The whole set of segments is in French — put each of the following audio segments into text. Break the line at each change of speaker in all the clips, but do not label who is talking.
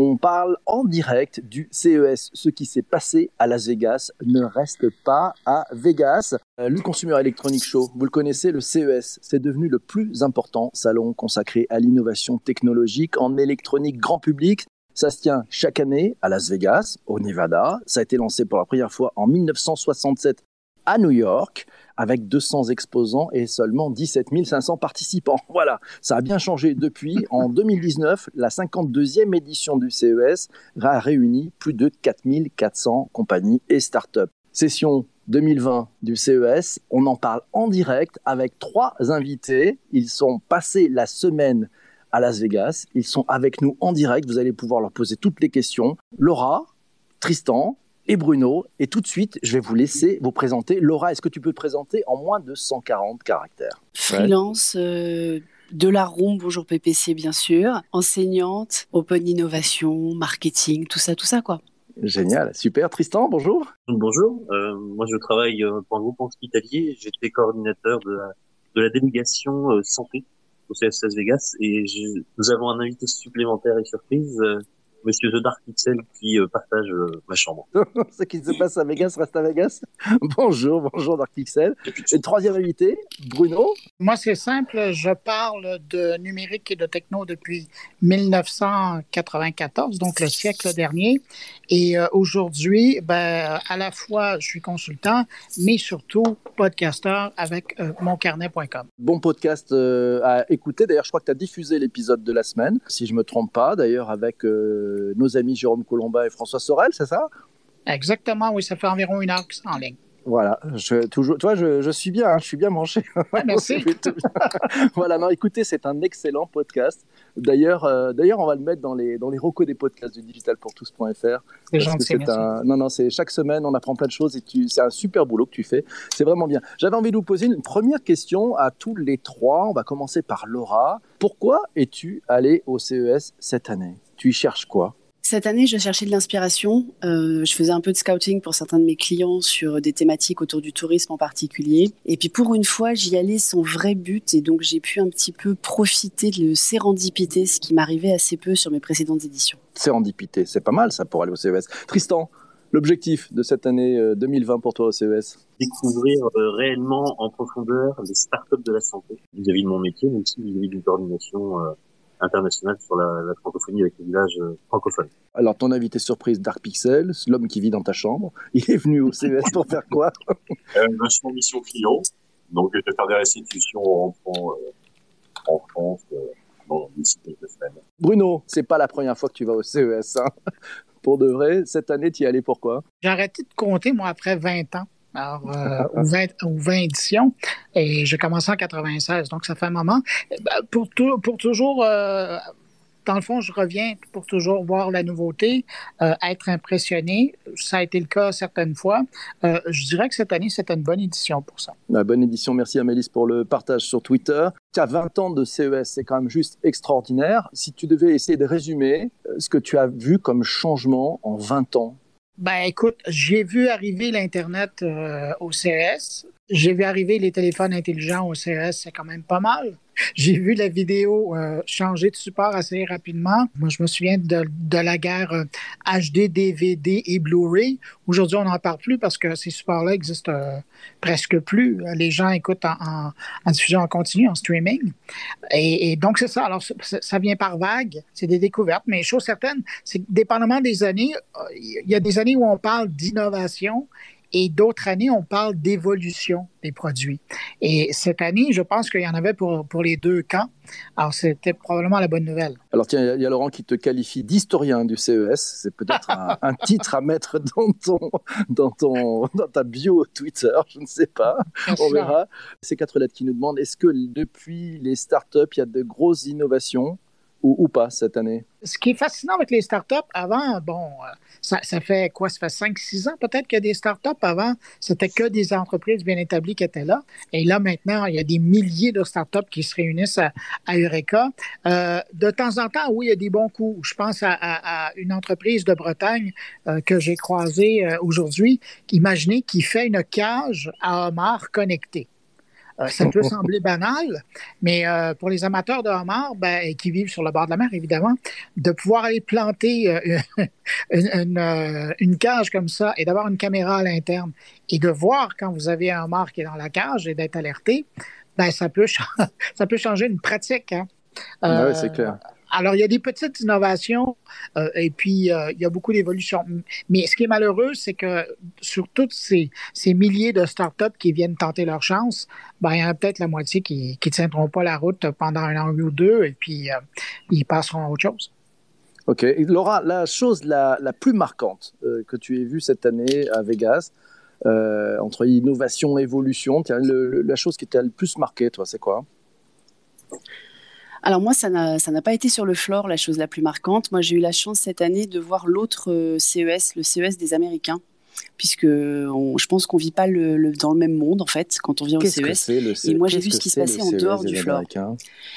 On parle en direct du CES. Ce qui s'est passé à Las Vegas ne reste pas à Vegas. Euh, le Consumer Electronic Show, vous le connaissez, le CES, c'est devenu le plus important salon consacré à l'innovation technologique en électronique grand public. Ça se tient chaque année à Las Vegas, au Nevada. Ça a été lancé pour la première fois en 1967 à New York avec 200 exposants et seulement 17 500 participants. Voilà, ça a bien changé depuis. En 2019, la 52e édition du CES a réuni plus de 4 400 compagnies et startups. Session 2020 du CES, on en parle en direct avec trois invités. Ils sont passés la semaine à Las Vegas. Ils sont avec nous en direct. Vous allez pouvoir leur poser toutes les questions. Laura, Tristan, et Bruno. Et tout de suite, je vais vous laisser vous présenter. Laura, est-ce que tu peux te présenter en moins de 140 caractères?
Freelance. Euh, de la room, bonjour PPC bien sûr, enseignante, open innovation, marketing, tout ça, tout ça quoi.
Génial, super. Tristan, bonjour.
Bonjour, euh, moi je travaille euh, pour un groupe hospitalier, j'étais coordinateur de la, de la délégation santé au CSS Vegas et nous avons un invité supplémentaire et surprise, Monsieur The Dark Pixel qui euh, partage euh, ma chambre.
Ce qui se passe à Vegas reste à Vegas. bonjour, bonjour Dark Pixel. Et troisième invité, Bruno.
Moi, c'est simple. Je parle de numérique et de techno depuis 1994, donc le siècle dernier. Et euh, aujourd'hui, ben, à la fois, je suis consultant, mais surtout podcasteur avec moncarnet.com.
Bon podcast à écouter. D'ailleurs, je crois que tu as diffusé l'épisode de la semaine, si je me trompe pas. D'ailleurs, avec nos amis Jérôme Colomba et François Sorel, c'est ça?
Exactement, oui, ça fait environ une heure que en ligne.
Voilà, je, toujours, toi, je, je suis bien, hein, je suis bien branché.
merci.
voilà, non, écoutez, c'est un excellent podcast. D'ailleurs, euh, d'ailleurs, on va le mettre dans les dans les recos des podcasts du digitalpourtous.fr.
C'est gentil,
un... Non, non, c'est chaque semaine, on apprend plein de choses et tu... c'est un super boulot que tu fais. C'est vraiment bien. J'avais envie de vous poser une première question à tous les trois. On va commencer par Laura. Pourquoi es-tu allé au CES cette année? Tu y cherches quoi
cette année, je cherchais de l'inspiration. Euh, je faisais un peu de scouting pour certains de mes clients sur des thématiques autour du tourisme en particulier. Et puis pour une fois, j'y allais sans vrai but et donc j'ai pu un petit peu profiter de sérendipité, ce qui m'arrivait assez peu sur mes précédentes éditions.
Sérendipité, c'est pas mal ça pour aller au CES. Tristan, l'objectif de cette année 2020 euh, pour toi au CES
Découvrir euh, réellement en profondeur les startups de la santé vis-à-vis de mon métier, mais aussi vis-à-vis d'une coordination international sur la, la, francophonie avec les villages euh, francophones.
Alors, ton invité surprise, Dark Pixel, l'homme qui vit dans ta chambre, il est venu au CES pour faire quoi?
Euh, Vachement mission client, donc je vais faire des restitutions en, en, euh, en France euh, dans d'ici quelques semaines.
Bruno, c'est pas la première fois que tu vas au CES. Hein pour de vrai, cette année, tu y allais pourquoi?
J'ai arrêté de compter, moi, après 20 ans alors, euh, ou, 20, ou 20 éditions. Et j'ai commencé en 96, donc ça fait un moment. Ben, pour, tout, pour toujours, euh, dans le fond, je reviens pour toujours voir la nouveauté, euh, être impressionné. Ça a été le cas certaines fois. Euh, je dirais que cette année, c'était une bonne édition pour ça.
La bonne édition. Merci Amélis pour le partage sur Twitter. Tu as 20 ans de CES, c'est quand même juste extraordinaire. Si tu devais essayer de résumer ce que tu as vu comme changement en 20 ans
ben écoute, j'ai vu arriver l'Internet euh, au CES. J'ai vu arriver les téléphones intelligents au CES, c'est quand même pas mal. J'ai vu la vidéo euh, changer de support assez rapidement. Moi, je me souviens de, la guerre HD, euh, DVD et Blu-ray. Aujourd'hui, on n'en parle plus parce que ces supports-là existent euh, presque plus. Les gens écoutent en, diffusion en continu, en streaming. Et, et donc, c'est ça. Alors, ça vient par vague. C'est des découvertes. Mais chose certaine, c'est que dépendamment des années, il y a des années où on parle d'innovation et d'autres années, on parle d'évolution des produits. Et cette année, je pense qu'il y en avait pour, pour les deux camps. Alors, c'était probablement la bonne nouvelle.
Alors, tiens, il y a Laurent qui te qualifie d'historien du CES. C'est peut-être un, un, titre à mettre dans, ton, dans, ton, dans ta bio Twitter, je ne sais pas. Bien on sûr. verra. Ces quatre lettres qui nous demandent est-ce que depuis les startups, il y a de grosses innovations ou, pas cette année?
Ce qui est fascinant avec les startups, avant, bon, euh, ça, fait quoi? Ça fait 5-6 ans peut-être qu'il y a des startups. Avant, c'était que des entreprises bien établies qui étaient là. Et là, maintenant, il y a des milliers de startups qui se réunissent à, Eureka. Euh, de temps en temps, oui, il y a des bons coups. Je pense à, une entreprise de Bretagne euh, que j'ai croisée aujourd'hui. Imaginez qui fait une cage à homard connectée. ça peut sembler banal, mais pour les amateurs de homards ben, qui vivent sur le bord de la mer, évidemment, de pouvoir aller planter une, une, cage comme ça et d'avoir une caméra à l'interne et de voir quand vous avez un homard qui est dans la cage et d'être alerté, ben, ça, peut ça peut changer une pratique. Hein.
oui, c'est clair.
Alors, il y a des petites innovations euh, et puis euh, il y a beaucoup d'évolutions. Mais ce qui est malheureux, c'est que sur toutes ces, ces, milliers de startups qui viennent tenter leur chance, ben, il y en a peut-être la moitié qui ne tiendront pas la route pendant un an ou deux et puis euh, ils passeront à autre chose.
OK. Laura, la chose la, la plus marquante que tu aies vue cette année à Vegas, entre innovation et évolution, la chose qui t'a le plus marqué, toi, c'est quoi?
Alors moi, ça n'a pas été sur le floor la chose la plus marquante. Moi, j'ai eu la chance cette année de voir l'autre euh, CES, le CES des Américains, puisque je pense qu'on vit pas le, dans le même monde en fait quand on vient au CES.
E
et moi, j'ai vu ce qui se passait en e dehors du floor.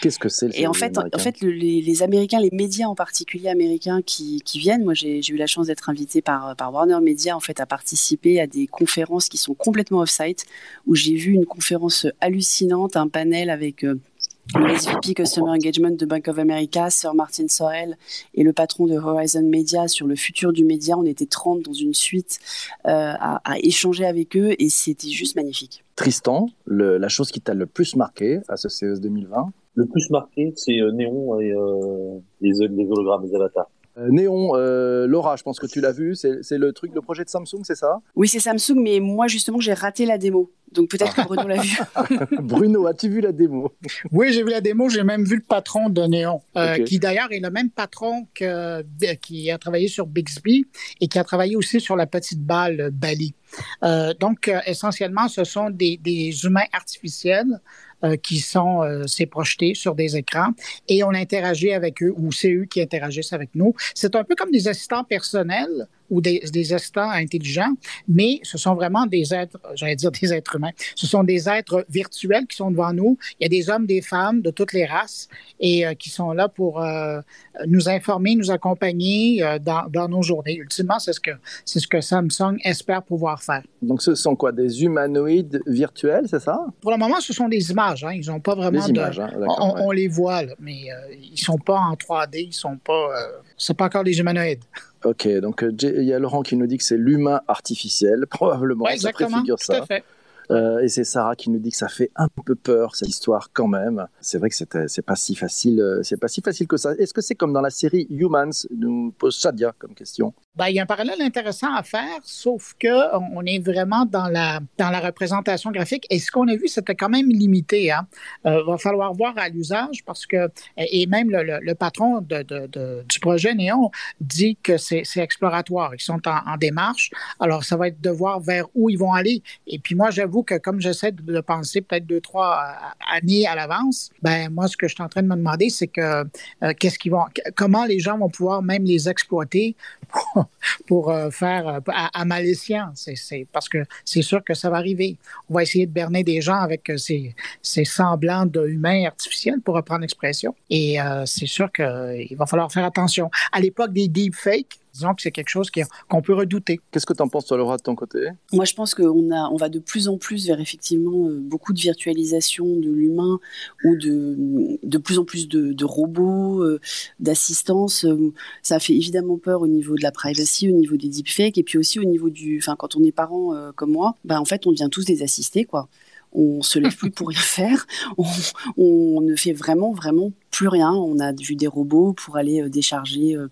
Qu'est-ce que c'est le
Et en fait, en fait, les, Américains, les médias en particulier américains qui, viennent, moi, j'ai eu la chance d'être invité par, par Warner Media en fait à participer à des conférences qui sont complètement off-site, où j'ai vu une conférence hallucinante, un panel avec euh, le SVP Customer Engagement de Bank of America, Sir Martin Sorel, et le patron de Horizon Media sur le futur du média. On était 30 dans une suite euh, à, échanger avec eux et c'était juste magnifique.
Tristan, la chose qui t'a le plus marqué à ce CES 2020
Le plus marqué, c'est euh, Néon et euh, les, les hologrammes, les avatars.
Euh, Néon, euh, Laura, je pense que tu l'as vu, c'est le truc, le projet de Samsung, c'est ça?
Oui, c'est Samsung, mais moi justement j'ai raté la démo. Donc peut-être que Bruno l'a vu.
Bruno, as-tu vu la démo?
Oui, j'ai vu la démo, j'ai même vu le patron de Néon, euh, qui d'ailleurs est le même patron que, qui a travaillé sur Bixby et qui a travaillé aussi sur la petite balle Bali. donc essentiellement, ce sont des, des humains artificiels qui sont euh, c'est projeté sur des écrans et on interagit avec eux ou c'est eux qui interagissent avec nous. C'est un peu comme des assistants personnels ou des, des assistants intelligents, mais ce sont vraiment des êtres, j'allais dire des êtres humains, ce sont des êtres virtuels qui sont devant nous. Il y a des hommes, des femmes de toutes les races et euh, qui sont là pour euh, nous informer, nous accompagner euh, dans, dans, nos journées. Ultimement, c'est ce que c'est ce que Samsung espère pouvoir faire.
Donc, ce sont quoi? Des humanoïdes virtuels, c'est ça?
Pour le moment, ce sont des images. Hein. Ils n'ont pas vraiment
des images, hein.
on, on, les voit, là, mais ils sont pas en 3D. Ils sont pas. C'est pas encore des humanoïdes.
Ok, donc euh, il y a Laurent qui nous dit que c'est l'humain artificiel, probablement.
Ouais, exactement, tout
ça.
à fait.
Euh, et c'est Sarah qui nous dit que ça fait un peu peur cette histoire quand même. C'est vrai que c'est pas si facile, euh, c'est pas si facile que ça. Est-ce que c'est comme dans la série Humans Nous pose Shadia comme question?
Ben, il y a un parallèle intéressant à faire, sauf que on est vraiment dans la dans la représentation graphique. Et ce qu'on a vu, c'était quand même limité. Hein. Euh, va falloir voir à l'usage parce que et même le, patron du projet Néon dit que c'est exploratoire. Ils sont en, en, démarche. Alors ça va être de voir vers où ils vont aller. Et puis moi, j'avoue que comme j'essaie de, penser peut-être deux trois euh, années à l'avance, ben moi, ce que je suis en train de me demander, c'est que euh, qu'est-ce qu'ils vont, comment les gens vont pouvoir même les exploiter pour euh, faire à, à C'est parce que c'est sûr que ça va arriver. On va essayer de berner des gens avec ces, ces semblants d'humains artificiels, pour reprendre l'expression. Et c'est sûr qu'il va falloir faire attention. À l'époque des deepfakes, Disons que c'est quelque chose qu'on peut redouter.
Qu'est-ce que tu en penses, toi, Laura, de ton côté?
Moi, je pense qu'on on va de plus en plus vers effectivement euh, beaucoup de virtualisation de l'humain ou de, de plus en plus de, robots, euh, d'assistance. Euh, ça fait évidemment peur au niveau de la privacy, au niveau des deepfakes et puis aussi au niveau du. Enfin, quand on est parent comme moi, bah, en fait, on devient tous des assistés, quoi on se lève plus pour rien faire, on, ne fait vraiment vraiment plus rien. On a vu des robots pour aller euh, décharger, euh,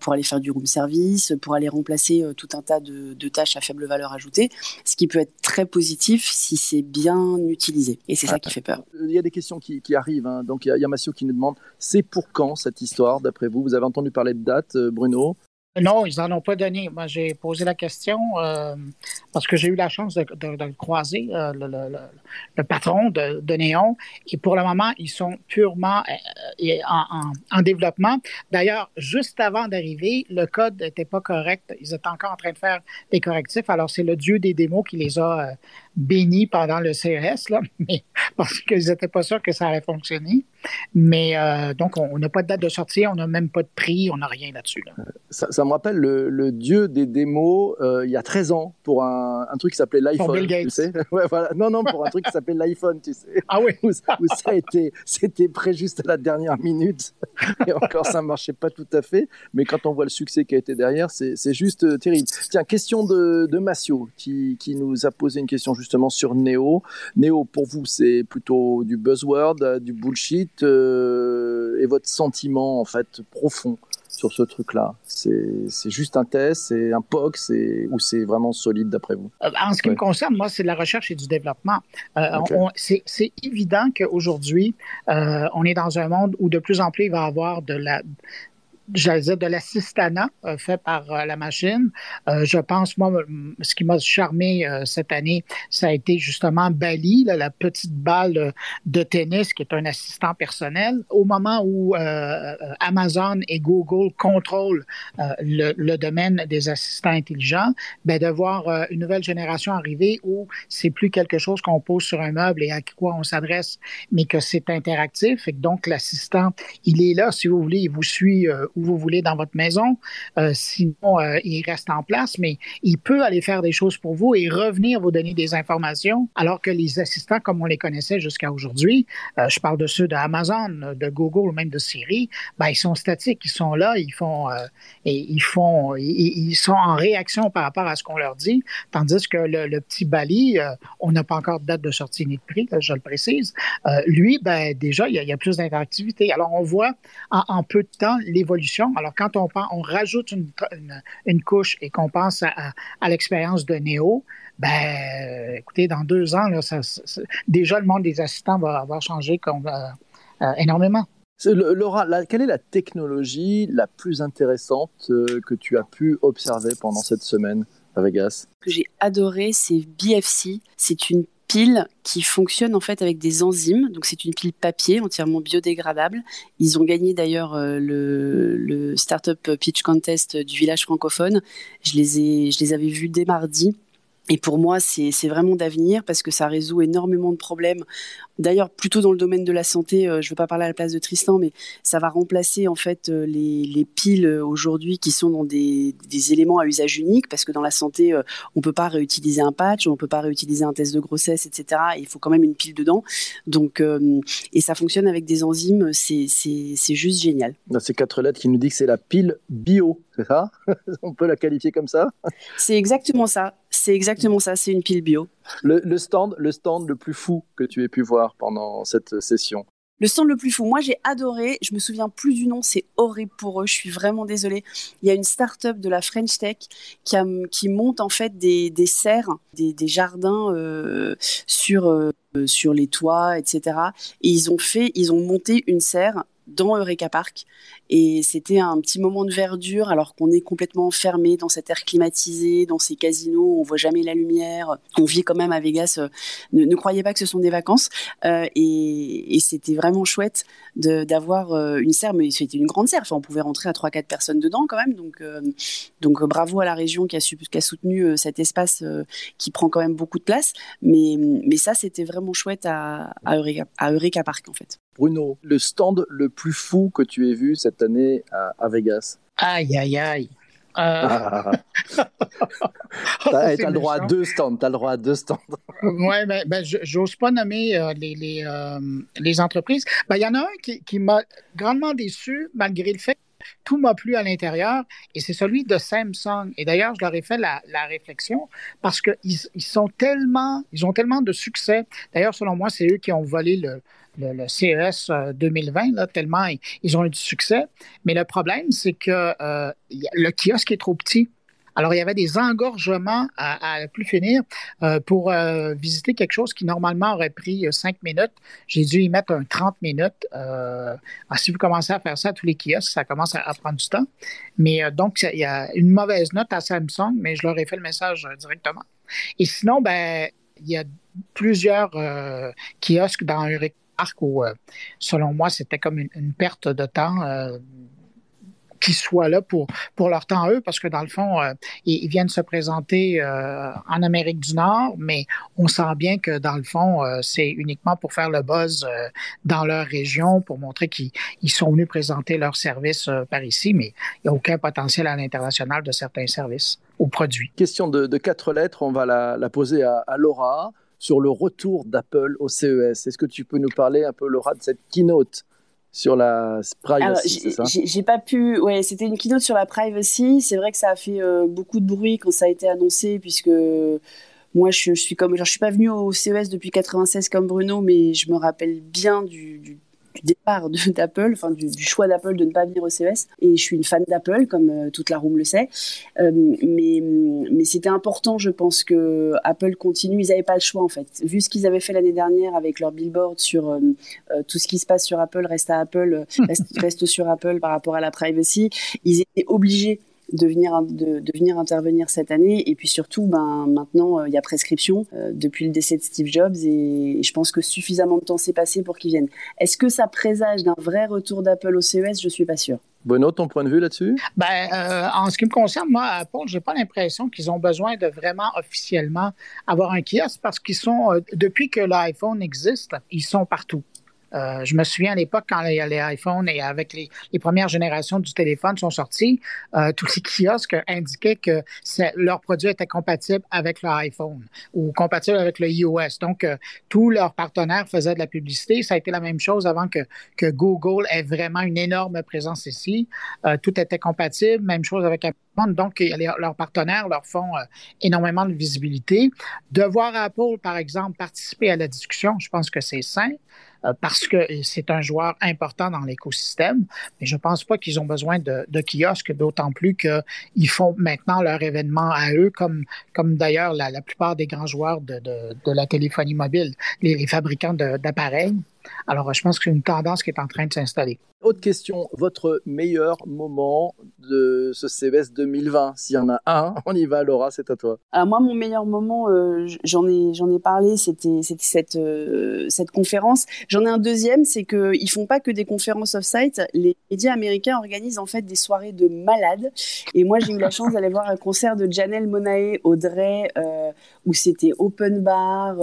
pour aller faire du room service, pour aller remplacer euh, tout un tas de, tâches à faible valeur ajoutée, ce qui peut être très positif si c'est bien utilisé. Et c'est ça qui fait peur.
Il y a des questions qui, arrivent. Hein. Donc il y, a, Massio qui nous demande, c'est pour quand cette histoire d'après vous? Vous avez entendu parler de date, Bruno?
Non, ils n'en ont pas donné. Moi, j'ai posé la question euh, parce que j'ai eu la chance de, de, croiser euh, le, le, le, patron de, de, Néon. Et pour le moment, ils sont purement euh, en, en, développement. D'ailleurs, juste avant d'arriver, le code n'était pas correct. Ils étaient encore en train de faire des correctifs. Alors, c'est le dieu des démos qui les a béni pendant le CES, là, mais parce qu'ils n'étaient pas sûrs que ça allait fonctionner. Mais euh, donc, on n'a pas de date de sortie, on n'a même pas de prix, on n'a rien là-dessus.
Ça, ça, me rappelle le, dieu des démos euh, il y a 13 ans pour un, un truc qui s'appelait l'iPhone. Tu sais ouais, voilà. Non, non, pour un truc qui s'appelait l'iPhone, tu sais.
Ah oui.
Où, où ça a été, c'était prêt juste à la dernière minute. Et encore, ça ne marchait pas tout à fait. Mais quand on voit le succès qui a été derrière, c'est juste euh, terrible. Tiens, question de, de Massio qui, qui, nous a posé une question justement sur Neo. Neo, pour vous, c'est plutôt du buzzword, du bullshit euh, et votre sentiment en fait profond sur ce truc-là C'est juste un test, c'est un POC, ou c'est vraiment solide d'après vous?
Euh, En ce qui me concerne, moi, c'est de la recherche et du développement. Euh, c'est évident qu'aujourd'hui, on est dans un monde où de plus en plus il va y avoir de la, j'allais dire, de l'assistanat euh, fait par euh, la machine. Euh, je pense, moi, ce qui m'a charmé cette année, ça a été justement Bali, la petite balle de tennis qui est un assistant personnel. Au moment où Amazon et Google contrôlent le, le, domaine des assistants intelligents, ben, de voir une nouvelle génération arriver où c'est plus quelque chose qu'on pose sur un meuble et à quoi on s'adresse, mais que c'est interactif et donc l'assistant, il est là, si vous voulez, il vous suit où vous voulez dans votre maison. Euh, sinon, euh, il reste en place, mais il peut aller faire des choses pour vous et revenir vous donner des informations, alors que les assistants, comme on les connaissait jusqu'à aujourd'hui, euh, je parle de ceux d'Amazon, de Google ou même de Siri, ben, ils sont statiques, ils sont là, ils font, et ils font, ils, sont en réaction par rapport à ce qu'on leur dit, tandis que le, petit Bali, on n'a pas encore de date de sortie ni de prix, je le précise. lui, ben déjà, il y a, plus d'interactivité. Alors, on voit en, en peu de temps l'évolution alors, quand on, on rajoute une, couche et qu'on pense à, l'expérience de Néo, ben, écoutez, dans deux ans, déjà, le monde des assistants va avoir changé comme, euh, euh, énormément.
Laura, quelle est la technologie la plus intéressante euh, que tu as pu observer pendant cette semaine à Vegas?
Ce que j'ai adoré, c'est BFC. C'est une qui fonctionne en fait avec des enzymes. Donc c'est une pile papier entièrement biodégradable. Ils ont gagné d'ailleurs euh, le, le Startup Pitch Contest du village francophone. Je les, ai, je les avais vus dès mardi. Et pour moi, c'est vraiment d'avenir parce que ça résout énormément de problèmes. D'ailleurs, plutôt dans le domaine de la santé, euh, je ne veux pas parler à la place de Tristan, mais ça va remplacer en fait euh, les, les piles euh, aujourd'hui qui sont dans des, des, éléments à usage unique parce que dans la santé, on ne peut pas réutiliser un patch, on ne peut pas réutiliser un test de grossesse, etc. il faut quand même une pile dedans. Donc, et ça fonctionne avec des enzymes, c'est juste génial.
Dans ces quatre lettres qui nous dit que c'est la pile bio, c'est ça? On peut la qualifier comme ça?
C'est exactement ça. C'est exactement ça, c'est une pile bio.
Le, stand, le stand le plus fou que tu aies pu voir pendant cette session
le stand le plus fou, moi j'ai adoré, je me souviens plus du nom, c'est horrible pour eux, je suis vraiment désolée. Il y a une start-up de la French Tech qui, qui monte en fait des, des serres, des, jardins euh, sur, euh, sur les toits, etc. Et ils ont fait, ils ont monté une serre dans Eureka Park. Et c'était un petit moment de verdure alors qu'on est complètement fermé dans cet air climatisé, dans ces casinos, on voit jamais la lumière. On vit quand même à Vegas. Euh, ne, croyez pas que ce sont des vacances. Euh, et, c'était vraiment chouette d'avoir euh, une serre, mais c'était une grande serre. Enfin, on pouvait rentrer à 3-4 personnes dedans quand même. Donc, bravo à la région qui a, qui a soutenu cet espace qui prend quand même beaucoup de place. Mais, ça, c'était vraiment chouette à Eureka Park en fait.
Bruno, le stand le plus fou que tu aies vu cette année à, Vegas
Aïe, aïe, aïe. Euh...
Ah. t'as le droit à deux stands. T'as le droit à deux stands.
ouais, ben, ben j'ose pas nommer euh, les, les, euh, les, entreprises. Ben, il y en a un qui, qui m'a grandement déçu malgré le fait tout m'a plu à l'intérieur et c'est celui de Samsung. Et d'ailleurs, je leur ai fait la, réflexion parce qu'ils ils sont tellement, ils ont tellement de succès. D'ailleurs, selon moi, c'est eux qui ont volé le, le, CES 2020, là, tellement ils, ont eu du succès. Mais le problème, c'est que euh, le kiosque est trop petit. Alors, il y avait des engorgements à, à plus finir euh, pour euh, visiter quelque chose qui normalement aurait pris euh, cinq minutes. J'ai dû y mettre un 30 minutes. Euh, si vous commencez à faire ça à tous les kiosques, ça commence à, prendre du temps. Mais donc, il y a une mauvaise note à Samsung, mais je leur ai fait le message directement. Et sinon, ben, il y a plusieurs kiosques dans Où, selon moi, c'était comme une, perte de temps qui soient là pour, pour leur temps eux, parce que dans le fond, euh, ils, viennent se présenter euh, en Amérique du Nord, mais on sent bien que dans le fond, euh, c'est uniquement pour faire le buzz dans leur région, pour montrer qu'ils sont venus présenter leurs services par ici, mais il n'y a aucun potentiel à l'international de certains services ou produits.
Question de, quatre lettres, on va la, poser à, à Laura sur le retour d'Apple au CES. Est-ce que tu peux nous parler un peu, Laura, de cette keynote sur la privacy, c'est ça?
J'ai pas pu. Ouais, c'était une keynote sur la privacy. C'est vrai que ça a fait euh, beaucoup de bruit quand ça a été annoncé, puisque moi, je, suis comme, je suis pas venu au CES depuis 96 comme Bruno, mais je me rappelle bien du du départ d'Apple, enfin du, choix d'Apple de ne pas venir au CES. Et je suis une fan d'Apple, comme euh, toute la room le sait. Euh, mais mais c'était important, je pense, que Apple continue. Ils n'avaient pas le choix, en fait. Vu ce qu'ils avaient fait l'année dernière avec leur billboard sur euh, tout ce qui se passe sur Apple reste à Apple, reste, reste sur Apple par rapport à la privacy, ils étaient obligés de venir, de, venir intervenir cette année. Et puis surtout, ben, maintenant, euh, il y a prescription euh, depuis le décès de Steve Jobs et, je pense que suffisamment de temps s'est passé pour qu'ils viennent. Est-ce que ça présage d'un vrai retour d'Apple au CES Je suis pas sûr.
Bruno, ton point de vue là-dessus?
Ben, euh, en ce qui me concerne, moi, Apple, j'ai pas l'impression qu'ils ont besoin de vraiment officiellement avoir un kiosque parce qu'ils sont, depuis que l'iPhone existe, ils sont partout. Euh, je me souviens à l'époque quand les, les iPhones et avec les, premières générations du téléphone sont sortis, euh, tous les kiosques indiquaient que leur produit était compatible avec l'iPhone ou compatible avec le iOS. Donc, euh, tous leurs partenaires faisaient de la publicité. Ça a été la même chose avant que, Google ait vraiment une énorme présence ici. Tout était compatible. Même chose avec Apple. Donc, leurs partenaires leur font énormément de visibilité. De voir Apple, par exemple, participer à la discussion, je pense que c'est sain. Euh, parce que c'est un joueur important dans l'écosystème. Mais je pense pas qu'ils ont besoin de, de kiosques, d'autant plus qu'ils font maintenant leur événement à eux, comme, comme d'ailleurs la, la plupart des grands joueurs de, de, de la téléphonie mobile, les, les fabricants d'appareils. Alors, je pense que c'est une tendance qui est en train de s'installer.
Autre question, votre meilleur moment de ce CES 2020 S'il y en a un, on y va, Laura, c'est à toi.
Alors moi, mon meilleur moment, euh, j'en ai, j'en ai parlé, c'était, cette, euh, cette conférence. J'en ai un deuxième, c'est qu'ils font pas que des conférences off-site. Les médias américains organisent en fait des soirées de malades. Et moi, j'ai eu la chance d'aller voir un concert de Janelle Monae Audrey, euh, où c'était open bar,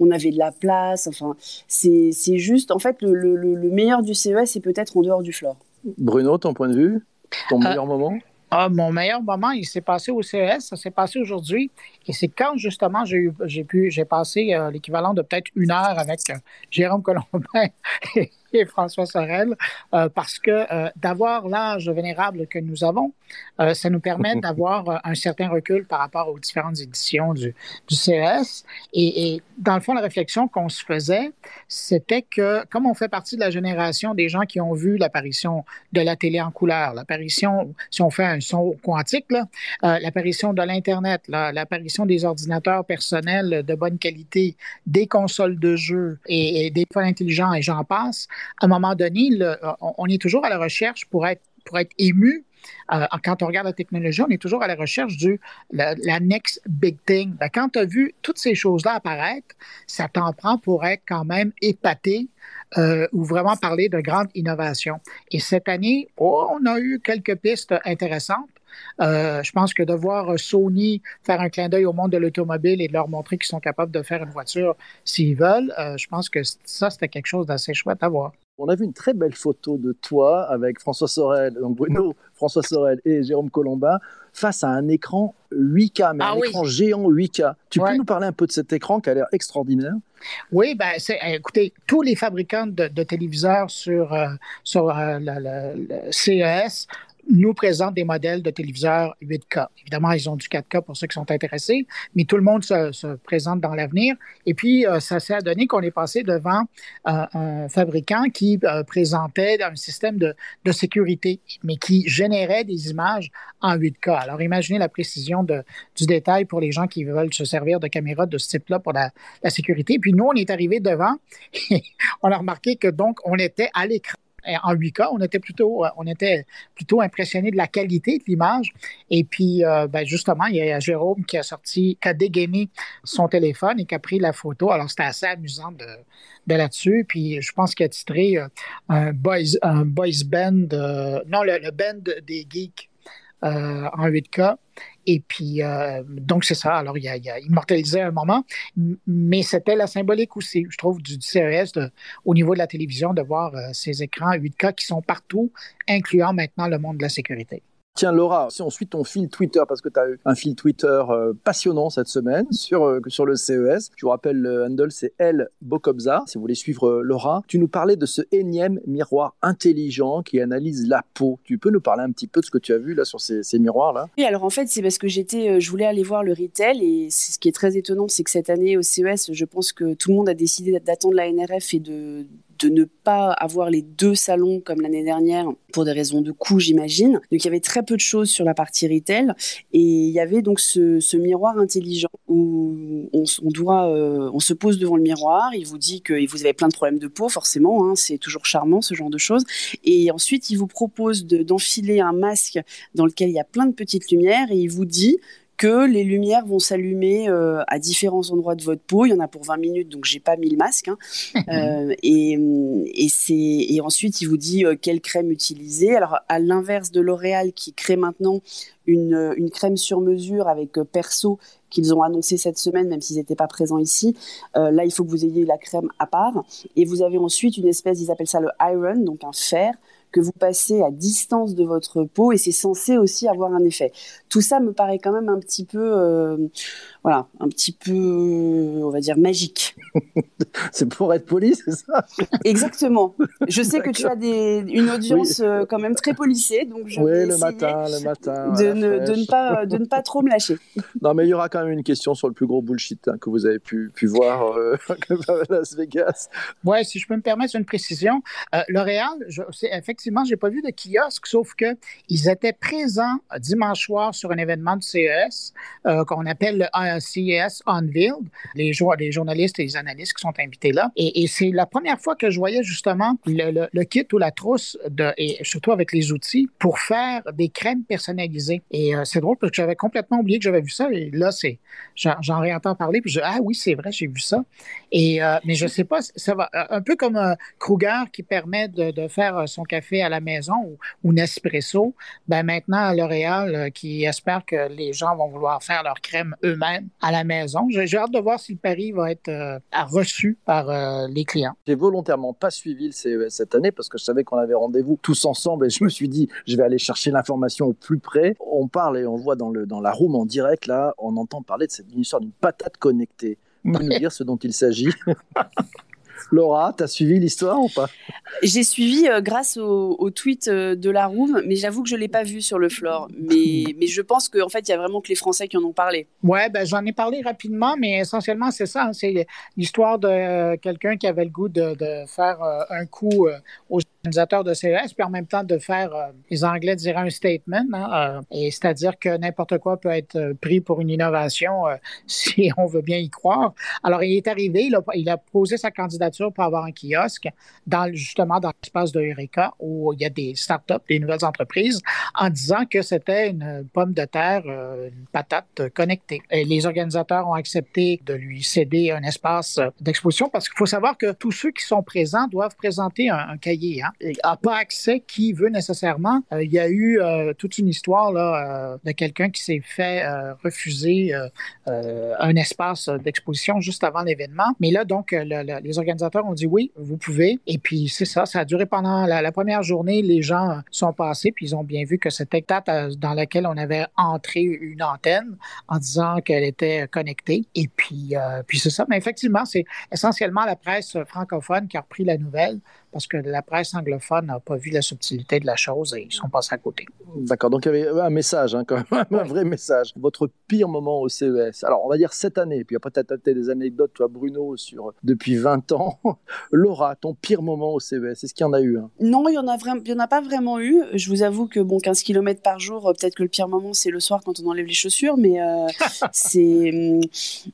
on avait de la place. Enfin, c'est, juste, en fait, le, le, le meilleur du CES, c'est peut-être en dehors du floor.
Bruno, ton point de vue? Ton euh, meilleur moment?
ah, mon meilleur moment, il s'est passé au CES, ça s'est passé aujourd'hui. Et c'est quand, justement, j'ai j'ai pu, j'ai passé euh, l'équivalent de peut-être une heure avec euh, Jérôme Colombin et François Sorel, euh, parce que euh, d'avoir l'âge vénérable que nous avons, euh, ça nous permet d'avoir un certain recul par rapport aux différentes éditions du, du CES. Et, et, dans le fond, la réflexion qu'on se faisait, c'était que comme on fait partie de la génération des gens qui ont vu l'apparition de la télé en couleur, l'apparition, si on fait un son quantique, l'apparition de l'Internet, l'apparition des ordinateurs personnels de bonne qualité, des consoles de jeux et, et des téléphones intelligents et j'en passe, à un moment donné, on est toujours à la recherche pour être, pour être ému. Euh, quand on regarde la technologie, on est toujours à la recherche du la, next big thing. Ben, quand tu as vu toutes ces choses-là apparaître, ça t'en prend pour être quand même épaté euh, ou vraiment parler de grande innovation. Et cette année, oh, on a eu quelques pistes intéressantes. Euh, je pense que de voir Sony faire un clin d'œil au monde de l'automobile et de leur montrer qu'ils sont capables de faire une voiture s'ils veulent, euh, je pense que ça, c'était quelque chose d'assez chouette à voir.
On a vu une très belle photo de toi avec François Sorel, donc Bruno, François Sorel et Jérôme Colombin face à un écran 8K, mais ah un écran géant 8K. Tu peux nous parler un peu de cet écran qui a l'air extraordinaire?
Oui, ben, écoutez, tous les fabricants de, téléviseurs sur, euh, sur le CES nous présente des modèles de téléviseurs 8K. Évidemment, ils ont du 4K pour ceux qui sont intéressés, mais tout le monde se, se présente dans l'avenir. Et puis, euh, ça s'est donné qu'on est passé devant euh, un fabricant qui euh, présentait un système de, de, sécurité, mais qui générait des images en 8K. Alors, imaginez la précision de, du détail pour les gens qui veulent se servir de caméras de ce type-là pour la, la sécurité. Puis nous, on est arrivé devant et on a remarqué que donc, on était à l'écran en 8K. On était plutôt, on était plutôt impressionné de la qualité de l'image. Et puis, ben, justement, il y a Jérôme qui a sorti, qui a dégainé son téléphone et qui a pris la photo. Alors, c'était assez amusant de, de là-dessus. Puis, je pense qu'il a titré un, boys, un boys band, non, le, le band des geeks euh, en 8K. Et puis, euh, donc, c'est ça. Alors, il a, immortalisé un moment, mais c'était la symbolique aussi, je trouve, du, CES au niveau de la télévision, de voir euh, ces écrans 8K qui sont partout, incluant maintenant le monde de la sécurité.
Tiens, Laura, si on suit ton fil Twitter, parce que tu as eu un fil Twitter euh, passionnant cette semaine sur, euh, sur le CES. Je vous rappelle, le handle, c'est El Bokobza, si vous voulez suivre euh, Laura. Tu nous parlais de ce énième miroir intelligent qui analyse la peau. Tu peux nous parler un petit peu de ce que tu as vu là sur ces, ces miroirs-là?
Oui, alors en fait, c'est parce que j'étais, je voulais aller voir le retail et ce qui est très étonnant, c'est que cette année au CES, je pense que tout le monde a décidé d'attendre la NRF et de de ne pas avoir les deux salons comme l'année dernière pour des raisons de coût, j'imagine. Donc il y avait très peu de choses sur la partie retail et il y avait donc ce, miroir intelligent où on, doit, euh, on se pose devant le miroir, il vous dit que vous avez plein de problèmes de peau, forcément, hein, c'est toujours charmant ce genre de choses. Et ensuite, il vous propose d'enfiler un masque dans lequel il y a plein de petites lumières et il vous dit que les lumières vont s'allumer euh, à différents endroits de votre peau. Il y en a pour 20 minutes, donc j'ai pas mis le masque. Hein. euh, et, et, et ensuite, il vous dit euh, quelle crème utiliser. Alors, à l'inverse de L'Oréal qui crée maintenant une, une, crème sur mesure avec euh, Perso qu'ils ont annoncé cette semaine, même s'ils n'étaient pas présents ici. là, il faut que vous ayez la crème à part. Et vous avez ensuite une espèce, ils appellent ça le iron, donc un fer, vous passez à distance de votre peau et c'est censé aussi avoir un effet. Tout ça me paraît quand même un petit peu, euh, voilà, un petit peu, on va dire magique.
c'est pour être poli, c'est ça?
Exactement. Je sais que tu as des, une audience euh, quand même très policée, donc je
oui,
vais
le matin, le matin,
de, ne, de, ne, pas, de ne pas trop me lâcher.
Non, mais il y aura quand même une question sur le plus gros bullshit hein, que vous avez pu, pu voir euh, à Las Vegas.
Ouais, si je peux me permettre une précision, L'Oréal, c'est effectivement, j'ai pas vu de kiosque, sauf que ils étaient présents dimanche soir sur un événement de CES euh, qu'on appelle le CES Unveiled, les, les journalistes et les analystes qui sont invités là. Et, c'est la première fois que je voyais justement le, kit ou la trousse, de, et surtout avec les outils, pour faire des crèmes personnalisées. Et euh, c'est drôle parce que j'avais complètement oublié que j'avais vu ça. Et là, j'en réentends parler, puis je ah oui, c'est vrai, j'ai vu ça. Et, euh, mais je sais pas, ça va un peu comme Kruger qui permet de, de, faire son café à la maison ou, ou Nespresso. Ben maintenant, L'Oréal qui espère que les gens vont vouloir faire leur crème eux-mêmes à la maison. J'ai hâte de voir si le pari va être euh, reçu par euh, les clients.
J'ai volontairement pas suivi le CES cette année parce que je savais qu'on avait rendez-vous tous ensemble et je me suis dit, je vais aller chercher l'information au plus près. On parle et on voit dans, le, dans la room en direct, là, on entend parler de cette histoire d'une patate connectée. Vous nous dire ce dont il s'agit? Laura, t'as suivi l'histoire ou pas?
J'ai suivi euh, grâce au, tweet euh, de la room, mais j'avoue que je l'ai pas vu sur le floor. Mais, mais je pense qu'en fait, il y a vraiment que les Français qui en ont parlé.
Ouais, ben j'en ai parlé rapidement, mais essentiellement c'est ça. Hein, c'est l'histoire de euh, quelqu'un qui avait le goût de, faire un coup aux organisateurs de CES, puis en même temps de faire, les Anglais diraient un statement, hein, et c'est-à-dire que n'importe quoi peut être pris pour une innovation si on veut bien y croire. Alors il est arrivé, il a, posé sa candidature pour avoir un kiosque dans, justement dans l'espace de Eureka où il y a des startups, des nouvelles entreprises, en disant que c'était une pomme de terre, euh, une patate connectée. Les organisateurs ont accepté de lui céder un espace d'exposition parce qu'il faut savoir que tous ceux qui sont présents doivent présenter un, cahier. Hein. N'a pas accès qui veut nécessairement. Euh, il y a eu euh, toute une histoire là, de quelqu'un qui s'est fait refuser un espace d'exposition juste avant l'événement. Mais là, donc, les organisateurs ont dit oui, vous pouvez. Et puis, c'est ça, ça a duré pendant la, première journée. Les gens sont passés, puis ils ont bien vu que c'était date euh, dans laquelle on avait entré une antenne en disant qu'elle était connectée. Et puis, euh, puis c'est ça. Mais effectivement, c'est essentiellement la presse francophone qui a repris la nouvelle parce que la presse anglophone n'a pas vu la subtilité de la chose et ils sont passés à côté.
D'accord, donc il y avait un message, hein, quand même, un vrai message. Votre pire moment au CES, alors on va dire cette année, puis après peut-être des anecdotes, toi Bruno, sur depuis 20 ans. Laura, ton pire moment au CES, est-ce qu'il y en a eu
Non, il n'y en, a y en a pas vraiment eu. Je vous avoue que bon, 15 km par jour, euh, peut-être que le pire moment c'est le soir quand on enlève les chaussures, mais euh, c'est.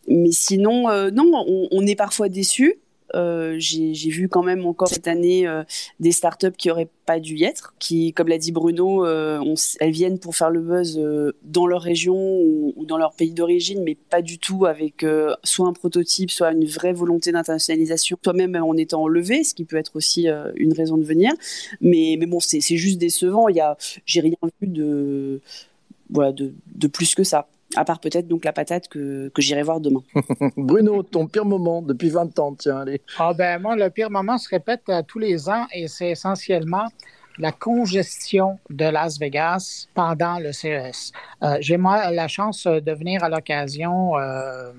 Mais sinon, euh, non, on, on est parfois déçu. Euh, j'ai vu quand même encore cette année euh, des startups qui auraient pas dû y être, qui, comme l'a dit Bruno, euh, elles viennent pour faire le buzz dans leur région ou, dans leur pays d'origine, mais pas du tout avec soit un prototype, soit une vraie volonté d'internationalisation, soit même en étant enlevé, ce qui peut être aussi une raison de venir. Mais, bon, c'est juste décevant. Il y j'ai rien vu de, voilà, de plus que ça à part peut-être donc la patate que, que j'irai voir demain.
Bruno, ton pire moment depuis 20 ans, tiens, allez.
Ah ben moi, le pire moment se répète euh, tous les ans et c'est essentiellement la congestion de Las Vegas pendant le CES. Euh, J'ai moi la chance de venir à l'occasion euh,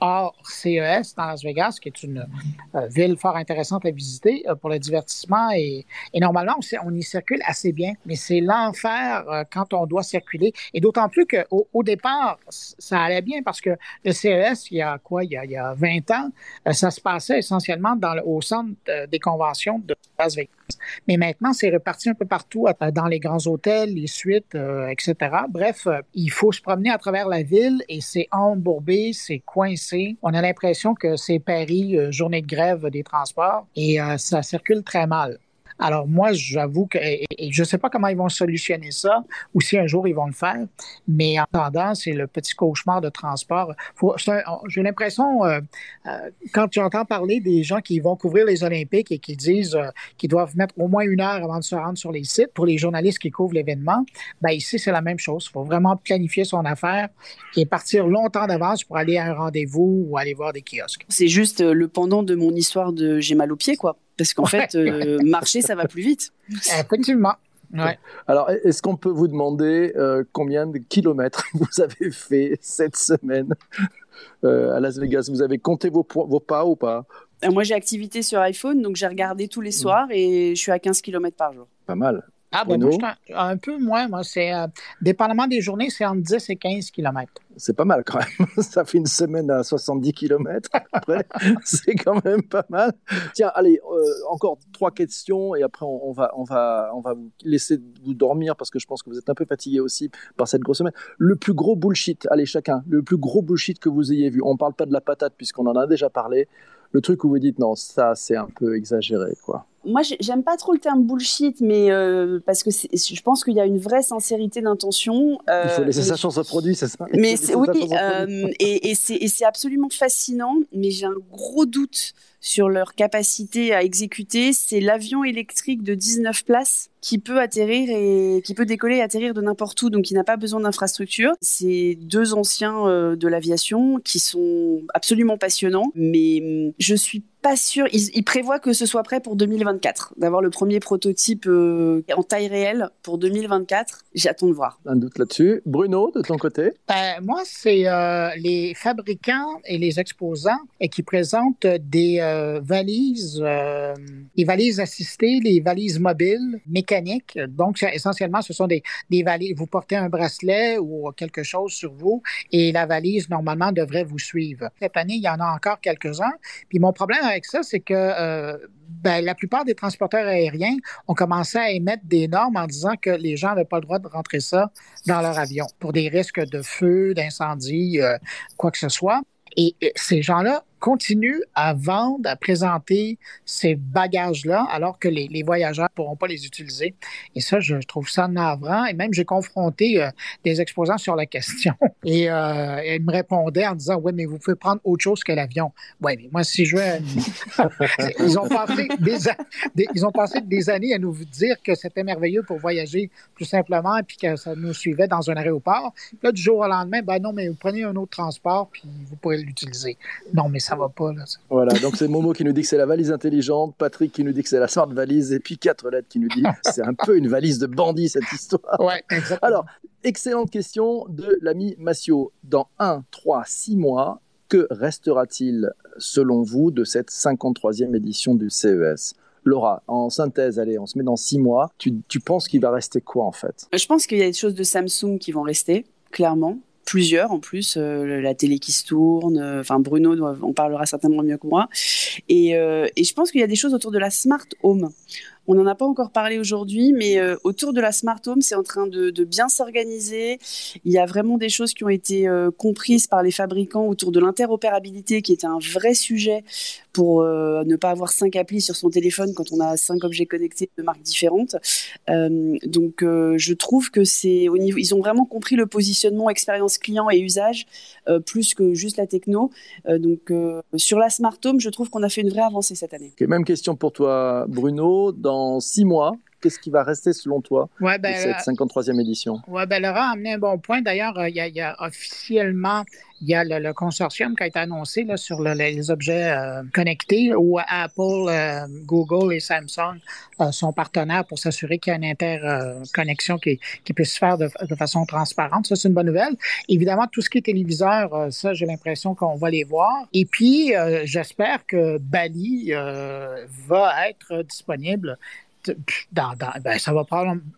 hors CES dans Las Vegas, qui est une euh, ville fort intéressante à visiter euh, pour le divertissement. Et, et normalement, on, y circule assez bien, mais c'est l'enfer euh, quand on doit circuler. Et d'autant plus qu'au au départ, ça allait bien parce que le CES, il y a quoi, il y a, il y a 20 ans, ça se passait essentiellement dans au centre des conventions de Mais maintenant, c'est reparti un peu partout, dans les grands hôtels, les suites, euh, etc. Bref, il faut se promener à travers la ville et c'est embourbé, c'est coincé on a l'impression que c'est Paris, euh, journée de grève des transports, et euh, ça circule très mal. Alors moi, j'avoue que je ne sais pas comment ils vont solutionner ça ou si un jour ils vont le faire, mais en attendant, c'est le petit cauchemar de transport. J'ai l'impression, euh, euh, quand j'entends parler des gens qui vont couvrir les Olympiques et qui disent euh, qu'ils doivent mettre au moins une heure avant de se rendre sur les sites pour les journalistes qui couvrent l'événement, ben ici, c'est la même chose. Il faut vraiment planifier son affaire et partir longtemps d'avance pour aller à un rendez-vous ou aller voir des kiosques.
C'est juste le pendant de mon histoire de j'ai mal au pied, quoi. Parce qu'en fait, euh, marcher, ça va plus vite.
Effectivement. Ouais.
Alors, est-ce qu'on peut vous demander euh, combien de kilomètres vous avez fait cette semaine euh, à Las Vegas? Vous avez compté vos, vos pas ou pas?
Moi, j'ai activité sur iPhone, donc j'ai regardé tous les mmh. soirs et je suis à 15 km par jour.
Pas mal.
Ah, ben, un, peu moins. Moi, c'est euh, dépendamment des journées, c'est entre 10 et 15 km.
C'est pas mal quand même. Ça fait une semaine à 70 km après. c'est quand même pas mal. Tiens, allez, euh, encore trois questions et après on, va, on, va, on va vous laisser vous dormir parce que je pense que vous êtes un peu fatigué aussi par cette grosse semaine. Le plus gros bullshit, allez chacun, le plus gros bullshit que vous ayez vu. On parle pas de la patate puisqu'on en a déjà parlé. Le truc où vous dites non, ça c'est un peu exagéré, quoi
moi, j'aime pas trop le terme bullshit, mais euh, parce que je pense qu'il y a une vraie sincérité d'intention.
Euh, Il faut laisser sa chance au produit, c'est ça
Mais oui, euh, et, et c'est absolument fascinant, mais j'ai un gros doute sur leur capacité à exécuter. C'est l'avion électrique de 19 places qui peut atterrir et qui peut décoller et atterrir de n'importe où, donc qui n'a pas besoin d'infrastructure. C'est deux anciens euh, de l'aviation qui sont absolument passionnants, mais hum, je suis pas sûr. Ils, prévoient que ce soit prêt pour 2024, d'avoir le premier prototype euh, en taille réelle pour 2024. J'attends de voir.
Un doute là-dessus. Bruno, de ton côté?
Ben, Moi, c'est euh, les fabricants et les exposants et qui présentent des euh, valises, euh, les valises assistées, les valises mobiles, mécaniques. Donc, essentiellement, ce sont des, des valises. Vous portez un bracelet ou quelque chose sur vous et la valise, normalement, devrait vous suivre. Cette année, il y en a encore quelques-uns. Puis mon problème avec ça, c'est que euh, ben, la plupart des transporteurs aériens ont commencé à émettre des normes en disant que les gens n'avaient pas le droit de rentrer ça dans leur avion pour des risques de feu, d'incendie, quoi que ce soit. Et ces gens-là continue à vendre, à présenter ces bagages-là, alors que les, voyageurs ne pourront pas les utiliser. Et ça, je trouve ça navrant. Et même, j'ai confronté euh, des exposants sur la question. Et euh, ils me répondaient en disant, oui, mais vous pouvez prendre autre chose que l'avion. Oui, mais moi, si je veux... ils, ont passé des, ils ont passé des années à nous dire que c'était merveilleux pour voyager plus simplement et puis que ça nous suivait dans un aéroport. là, du jour au lendemain, ben non, mais vous prenez un autre transport puis vous pourrez l'utiliser. Non, mais ça va pas.
Voilà, donc c'est Momo qui nous dit que c'est la valise intelligente, Patrick qui nous dit que c'est la smart valise, et puis quatre lettres qui nous dit c'est un peu une valise de bandit cette histoire.
Ouais, exactement.
Alors, excellente question de l'ami Massio. Dans 1, 3, 6 mois, que restera-t-il selon vous de cette 53e édition du CES Laura, en synthèse, allez, on se met dans 6 mois. Tu, tu penses qu'il va rester quoi en fait?
Je pense qu'il y a des choses de Samsung qui vont rester, clairement plusieurs en plus, euh, la télé qui se tourne, euh, enfin Bruno on parlera certainement mieux que moi. Et, euh, et je pense qu'il y a des choses autour de la smart home. On n'en a pas encore parlé aujourd'hui, mais autour de la smart home, c'est en train de, bien s'organiser. Il y a vraiment des choses qui ont été comprises par les fabricants autour de l'interopérabilité, qui était un vrai sujet pour ne pas avoir cinq applis sur son téléphone quand on a cinq objets connectés de marques différentes. donc, je trouve que c'est au niveau, ils ont vraiment compris le positionnement expérience client et usage plus que juste la techno. donc, sur la smart home, je trouve qu'on a fait une vraie avancée cette année.
même question pour toi, Bruno. Dans six mois, qu'est-ce qui va rester selon toi
ouais,
ben, de cette 53e édition?
Oui, ben Laurent a amené un bon point. D'ailleurs, euh, il y, a officiellement il y a le, consortium qui a été annoncé là, sur les objets euh, connectés où Apple, euh, Google et Samsung sont partenaires pour s'assurer qu'il y a une interconnexion qui, qui peut se faire de, façon transparente. Ça, c'est une bonne nouvelle. Évidemment, tout ce qui est téléviseur, ça, j'ai l'impression qu'on va les voir. Et puis, j'espère que Bali va être disponible ben, ça va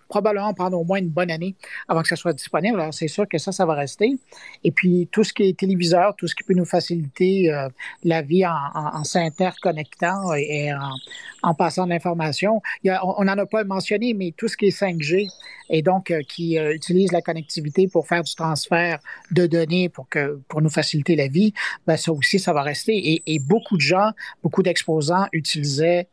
probablement prendre au moins une bonne année avant que ça soit disponible. Alors, c'est sûr que ça, ça va rester. Et puis, tout ce qui est téléviseur, tout ce qui peut nous faciliter euh, la vie en, s'interconnectant et, en, passant de l'information. On n'en a pas mentionné, mais tout ce qui est 5G et donc euh, qui euh, utilise la connectivité pour faire du transfert de données pour, que, pour nous faciliter la vie, ben, ça aussi, ça va rester. Et, beaucoup de gens, beaucoup d'exposants utilisaient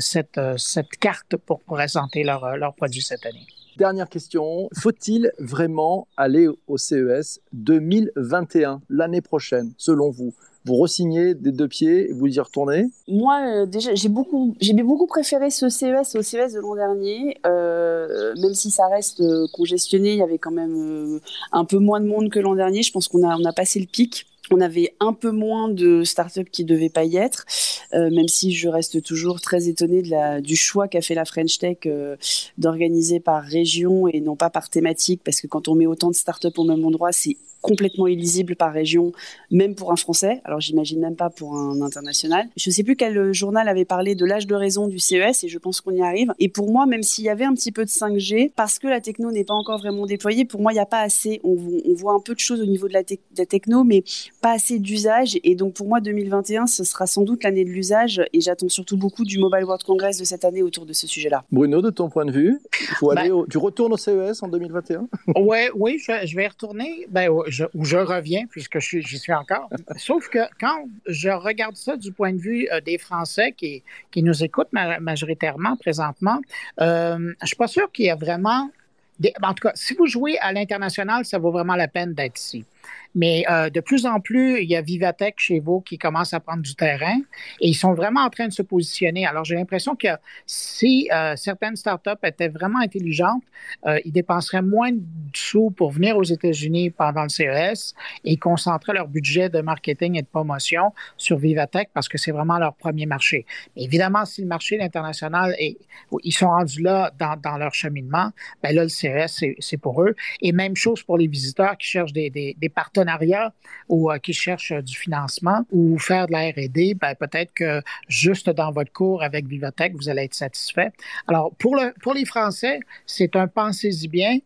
cette, euh, cette carte pour présenter leurs euh, produits cette année.
Dernière question, faut-il vraiment aller au CES 2021, l'année prochaine, selon vous? Vous resignez des deux pieds et vous y retournez?
Moi, déjà, j'ai beaucoup, j'ai beaucoup préféré ce CES au CES de l'an dernier, même si ça reste congestionné. Il y avait quand même un peu moins de monde que l'an dernier. Je pense qu'on a, on a passé le pic on avait un peu moins de startups qui devaient pas y être, euh, même si je reste toujours très étonnée de la, du choix qu'a fait la French Tech euh, d'organiser par région et non pas par thématique, parce que quand on met autant de startups au même endroit, c'est complètement illisible par région, même pour un Français. Alors j'imagine même pas pour un international. Je ne sais plus quel euh, journal avait parlé de l'âge de raison du CES et je pense qu'on y arrive. Et pour moi, même s'il y avait un petit peu de 5G, parce que la techno n'est pas encore vraiment déployée, pour moi il n'y a pas assez. On, voit un peu de choses au niveau de la, techno, mais pas assez d'usage. Et donc pour moi 2021, ce sera sans doute l'année de l'usage et j'attends surtout beaucoup du Mobile World Congress de cette année autour de ce sujet-là.
Bruno, de ton point de vue, faut aller ben tu retournes au CES en 2021
Ouais, oui, je, je vais retourner. Ben, je, où je reviens, puisque j'y suis encore. Sauf que quand je regarde ça du point de vue euh, des Français qui, nous écoutent majoritairement présentement, euh, je suis pas sûr qu'il y a vraiment... En tout cas, si vous jouez à l'international, ça vaut vraiment la peine d'être ici. Mais euh, de plus en plus, il y a Vivatech chez vous qui commence à prendre du terrain et ils sont vraiment en train de se positionner. Alors, j'ai l'impression que si euh, certaines startups étaient vraiment intelligentes, euh, ils dépenseraient moins de sous pour venir aux États-Unis pendant le CES et concentreraient leur budget de marketing et de promotion sur Vivatech parce que c'est vraiment leur premier marché. évidemment, si le marché international est, ils sont rendus là dans, dans leur cheminement, ben là, le CES, c'est pour eux. Et même chose pour les visiteurs qui cherchent des, des, des partenaires ou euh, qui cherchent euh, du financement ou faire de la R&D, ben, peut-être que juste dans votre cours avec Vivatech, vous allez être satisfait. Alors, pour, le, pour les Français, c'est un pensez-y bien.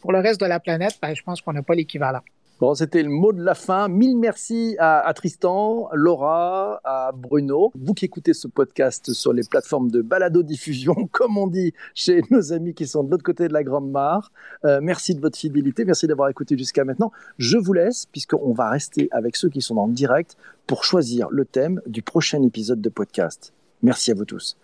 Pour le reste de la planète, ben, je pense qu'on n'a pas l'équivalent.
Bon, c'était le mot de la fin. Mille merci à, Tristan, Laura, à Bruno. Vous qui écoutez ce podcast sur les plateformes de balado-diffusion, comme on dit chez nos amis qui sont de l'autre côté de la Grande Mare. Euh, merci de votre fidélité. Merci d'avoir écouté jusqu'à maintenant. Je vous laisse, puisqu'on va rester avec ceux qui sont dans le direct pour choisir le thème du prochain épisode de podcast. Merci à vous tous.